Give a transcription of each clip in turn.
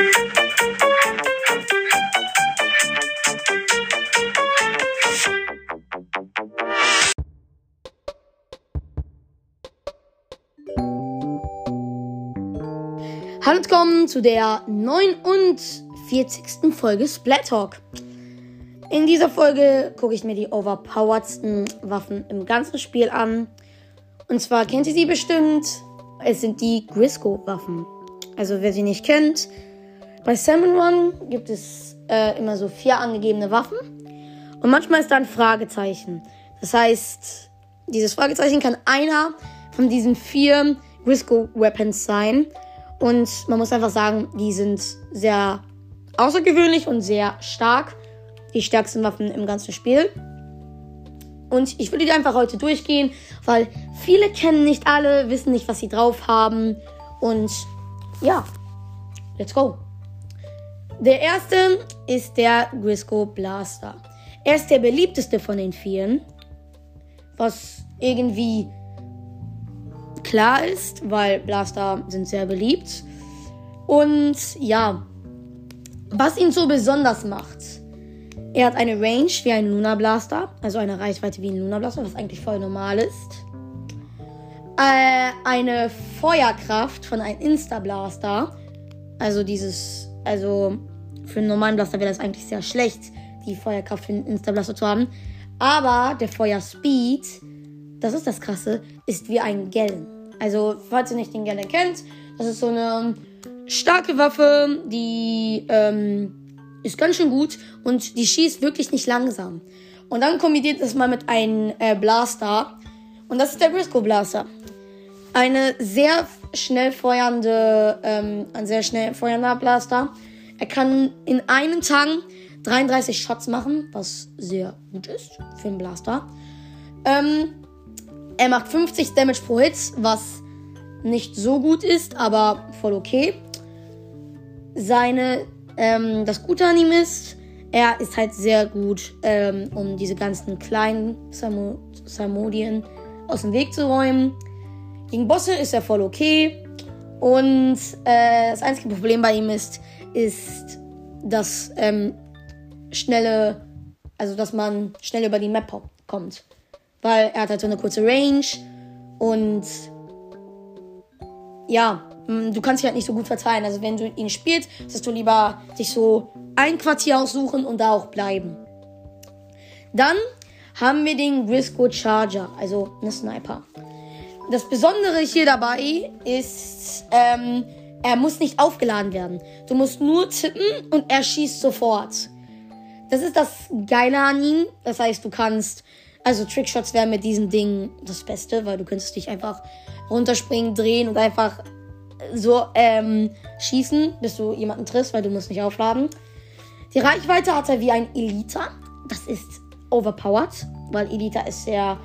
Hallo und willkommen zu der 49. Folge Splat Talk. In dieser Folge gucke ich mir die overpoweredsten Waffen im ganzen Spiel an. Und zwar kennt ihr sie bestimmt. Es sind die Grisco-Waffen. Also wer sie nicht kennt, bei Salmon Run gibt es äh, immer so vier angegebene Waffen. Und manchmal ist da ein Fragezeichen. Das heißt, dieses Fragezeichen kann einer von diesen vier Grisco-Weapons sein. Und man muss einfach sagen, die sind sehr außergewöhnlich und sehr stark. Die stärksten Waffen im ganzen Spiel. Und ich würde die einfach heute durchgehen, weil viele kennen nicht alle, wissen nicht, was sie drauf haben. Und ja, let's go. Der erste ist der Grisco Blaster. Er ist der beliebteste von den vieren. Was irgendwie klar ist, weil Blaster sind sehr beliebt. Und ja, was ihn so besonders macht. Er hat eine Range wie ein Luna Blaster, also eine Reichweite wie ein Luna Blaster, was eigentlich voll normal ist. Äh, eine Feuerkraft von einem Insta Blaster, also dieses, also für einen normalen Blaster wäre das eigentlich sehr schlecht, die Feuerkraft für einen Insta Blaster zu haben. Aber der Feuerspeed das ist das Krasse, ist wie ein Gellen. Also, falls ihr nicht den Gellen kennt, das ist so eine starke Waffe, die ähm, ist ganz schön gut und die schießt wirklich nicht langsam. Und dann kombiniert es mal mit einem äh, Blaster. Und das ist der Briscoe Blaster. Eine sehr schnell feuernde, ähm, ein sehr schnell feuernder Blaster. Er kann in einem Tang 33 Shots machen, was sehr gut ist für einen Blaster. Ähm, er macht 50 Damage pro Hit, was nicht so gut ist, aber voll okay. Seine, ähm, das Gute an ihm ist, er ist halt sehr gut, ähm, um diese ganzen kleinen Samodien aus dem Weg zu räumen. Gegen Bosse ist er voll okay. Und äh, das einzige Problem bei ihm ist, ist das ähm, schnelle, also dass man schnell über die Map kommt. Weil er hat halt so eine kurze Range und ja, mm, du kannst dich halt nicht so gut verteilen. Also wenn du ihn spielst, sollst du lieber dich so ein Quartier aussuchen und da auch bleiben. Dann haben wir den Grisco Charger, also eine Sniper. Das Besondere hier dabei ist, ähm, er muss nicht aufgeladen werden. Du musst nur tippen und er schießt sofort. Das ist das Geile an ihm. Das heißt, du kannst also Trickshots wären mit diesem Ding das Beste, weil du könntest dich einfach runterspringen, drehen und einfach so ähm, schießen, bis du jemanden triffst, weil du musst nicht aufladen. Die Reichweite hat er wie ein Elita. Das ist overpowered, weil Elita ist sehr,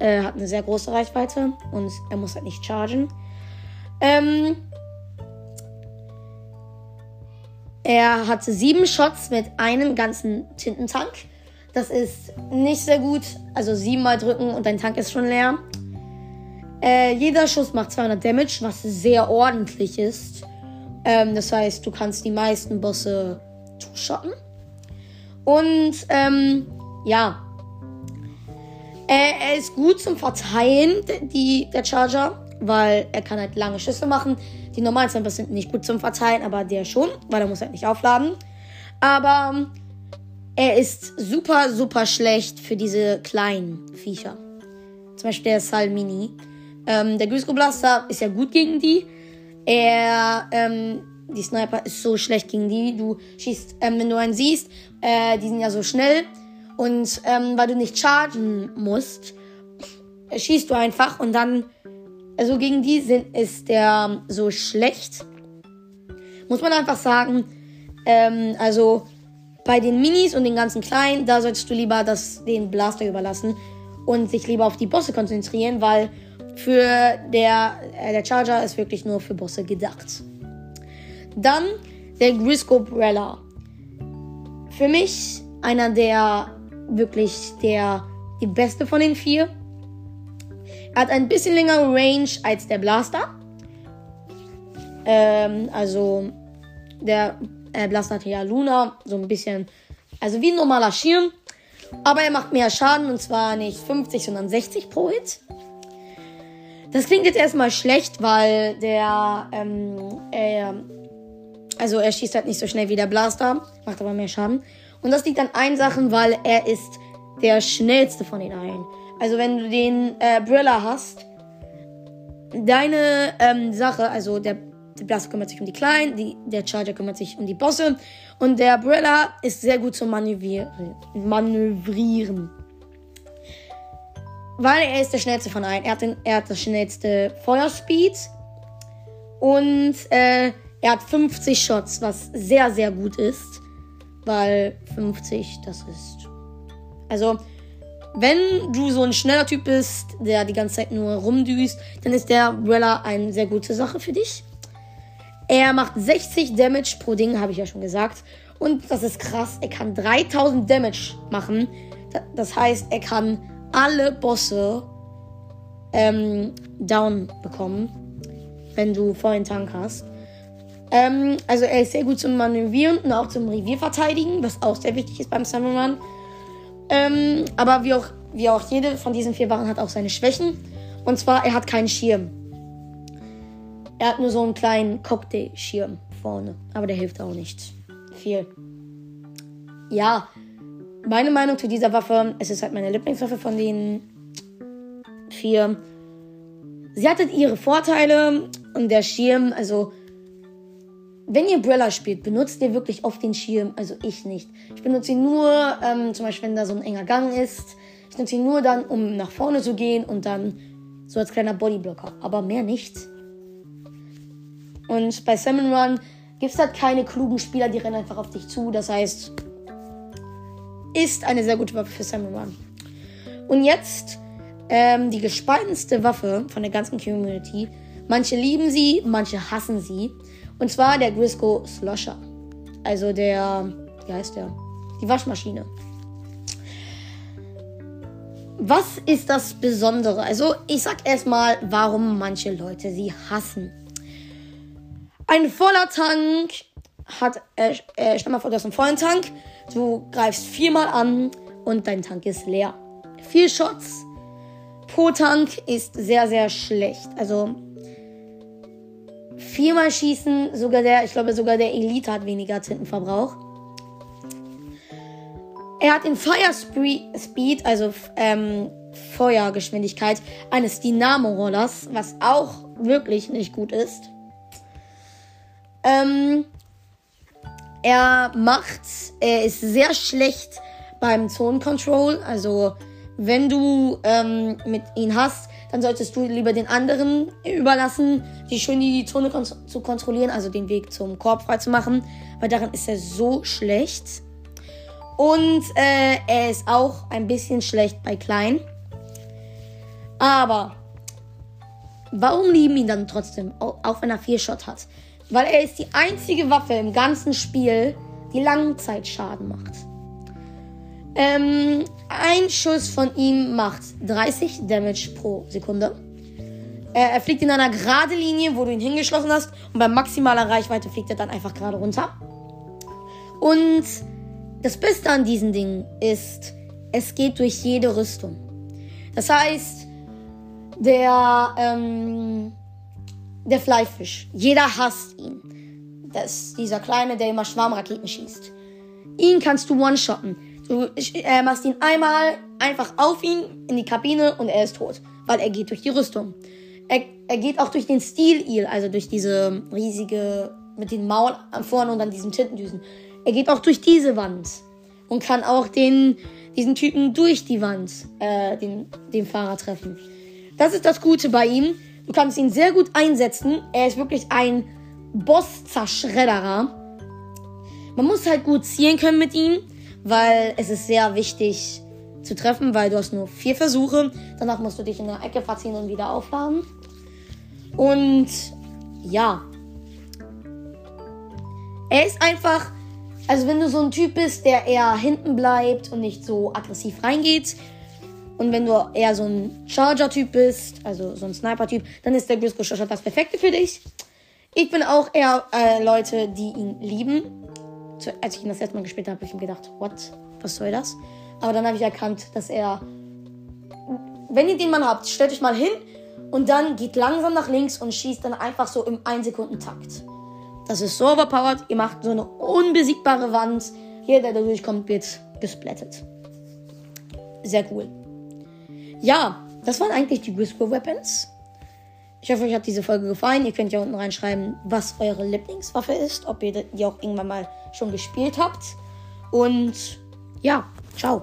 äh, hat eine sehr große Reichweite und er muss halt nicht chargen. Ähm, er hatte sieben Shots mit einem ganzen Tintentank. Das ist nicht sehr gut. Also siebenmal drücken und dein Tank ist schon leer. Äh, jeder Schuss macht 200 Damage, was sehr ordentlich ist. Ähm, das heißt, du kannst die meisten Bosse two-shotten. Und ähm, ja. Äh, er ist gut zum Verteilen, die, der Charger, weil er kann halt lange Schüsse machen. Die normalen Sniper sind nicht gut zum Verteilen, aber der schon, weil er muss halt nicht aufladen. Aber er ist super, super schlecht für diese kleinen Viecher. Zum Beispiel der Salmini. Ähm, der Grisco Blaster ist ja gut gegen die. Er, ähm, die Sniper ist so schlecht gegen die. Du schießt, ähm, wenn du einen siehst, äh, die sind ja so schnell. Und ähm, weil du nicht chargen musst, schießt du einfach und dann, also gegen die sind, ist der so schlecht. Muss man einfach sagen. Ähm, also bei den Minis und den ganzen kleinen, da solltest du lieber das, den Blaster überlassen und sich lieber auf die Bosse konzentrieren, weil für der, äh, der Charger ist wirklich nur für Bosse gedacht. Dann der Grisco Brella. Für mich einer der wirklich der die beste von den vier. Hat ein bisschen längere Range als der Blaster. Ähm, also der äh, Blaster hat ja Luna, so ein bisschen, also wie ein normaler Schirm. Aber er macht mehr Schaden und zwar nicht 50, sondern 60 pro Hit. Das klingt jetzt erstmal schlecht, weil der, ähm, er, also er schießt halt nicht so schnell wie der Blaster, macht aber mehr Schaden. Und das liegt an einen Sachen, weil er ist der schnellste von den allen. Also wenn du den äh, Brilla hast, deine ähm, Sache, also der, der Blaster kümmert sich um die Kleinen, die, der Charger kümmert sich um die Bosse und der Brilla ist sehr gut zum Manövrieren. Manövrieren. Weil er ist der schnellste von allen. Er hat, den, er hat das schnellste Feuerspeed und äh, er hat 50 Shots, was sehr, sehr gut ist. Weil 50, das ist. Also, wenn du so ein schneller Typ bist, der die ganze Zeit nur rumdüst, dann ist der Umbrella eine sehr gute Sache für dich. Er macht 60 Damage pro Ding, habe ich ja schon gesagt. Und das ist krass, er kann 3000 Damage machen. Das heißt, er kann alle Bosse ähm, down bekommen, wenn du vollen Tank hast. Ähm, also er ist sehr gut zum Manövrieren und auch zum Revierverteidigen, was auch sehr wichtig ist beim Summer Run. Ähm, aber wie auch, wie auch jede von diesen vier Wachen hat auch seine Schwächen. Und zwar, er hat keinen Schirm. Er hat nur so einen kleinen Cocktail-Schirm vorne. Aber der hilft auch nicht viel. Ja, meine Meinung zu dieser Waffe, es ist halt meine Lieblingswaffe von den vier. Sie hatte ihre Vorteile und der Schirm, also wenn ihr Brella spielt, benutzt ihr wirklich oft den Schirm. Also ich nicht. Ich benutze ihn nur, ähm, zum Beispiel, wenn da so ein enger Gang ist. Ich nutze ihn nur dann, um nach vorne zu gehen und dann so als kleiner Bodyblocker. Aber mehr nicht. Und bei Salmon Run gibt es halt keine klugen Spieler, die rennen einfach auf dich zu. Das heißt, ist eine sehr gute Waffe für Salmon Run. Und jetzt ähm, die gespaltenste Waffe von der ganzen Community. Manche lieben sie, manche hassen sie. Und zwar der Grisco Slosher. Also der, wie heißt der? Die Waschmaschine. Was ist das Besondere? Also, ich sag erstmal, warum manche Leute sie hassen. Ein voller Tank hat, äh, äh, stell mal vor, du hast einen vollen Tank. Du greifst viermal an und dein Tank ist leer. Vier Shots pro Tank ist sehr, sehr schlecht. Also, viermal schießen. Sogar der, ich glaube, sogar der Elite hat weniger Tintenverbrauch. Er hat in Fire Speed, also ähm, Feuergeschwindigkeit, eines Dynamo-Rollers, was auch wirklich nicht gut ist. Ähm, er macht, er ist sehr schlecht beim Zone Control. Also, wenn du ähm, mit ihm hast, dann solltest du lieber den anderen überlassen, die schön die Zone kon zu kontrollieren, also den Weg zum Korb frei zu machen, weil daran ist er so schlecht. Und äh, er ist auch ein bisschen schlecht bei Klein. Aber warum lieben ihn dann trotzdem, auch wenn er vier Shot hat? Weil er ist die einzige Waffe im ganzen Spiel, die Langzeitschaden macht. Ähm, ein Schuss von ihm macht 30 Damage pro Sekunde. Er, er fliegt in einer gerade Linie, wo du ihn hingeschlossen hast. Und bei maximaler Reichweite fliegt er dann einfach gerade runter. Und das Beste an diesen Dingen ist, es geht durch jede Rüstung. Das heißt, der, ähm, der Fleifisch, jeder hasst ihn. Das ist dieser kleine, der immer Schwarmraketen schießt. Ihn kannst du one-shotten. Du äh, machst ihn einmal einfach auf ihn in die Kabine und er ist tot, weil er geht durch die Rüstung. Er, er geht auch durch den Steel-Eel, also durch diese riesige, mit den Mauern vorne und dann diesen Tintendüsen. Er geht auch durch diese Wand und kann auch den, diesen Typen durch die Wand, äh, den, den Fahrer treffen. Das ist das Gute bei ihm. Du kannst ihn sehr gut einsetzen. Er ist wirklich ein Boss-Zerschredderer. Man muss halt gut zielen können mit ihm weil es ist sehr wichtig zu treffen, weil du hast nur vier Versuche. Danach musst du dich in der Ecke verziehen und wieder aufladen. Und ja. Er ist einfach, also wenn du so ein Typ bist, der eher hinten bleibt und nicht so aggressiv reingeht, und wenn du eher so ein Charger-Typ bist, also so ein Sniper-Typ, dann ist der Grisco Shot das Perfekte für dich. Ich bin auch eher äh, Leute, die ihn lieben. Als ich ihn das erste Mal gespielt habe, habe ich mir gedacht, what? Was soll das? Aber dann habe ich erkannt, dass er. Wenn ihr den Mann habt, stellt euch mal hin und dann geht langsam nach links und schießt dann einfach so im 1-Sekunden-Takt. Das ist so overpowered. Ihr macht so eine unbesiegbare Wand. Jeder, der durchkommt, wird gesplattet. Sehr cool. Ja, das waren eigentlich die Whisper Weapons. Ich hoffe, euch hat diese Folge gefallen. Ihr könnt ja unten reinschreiben, was eure Lieblingswaffe ist, ob ihr die auch irgendwann mal schon gespielt habt. Und ja, ciao.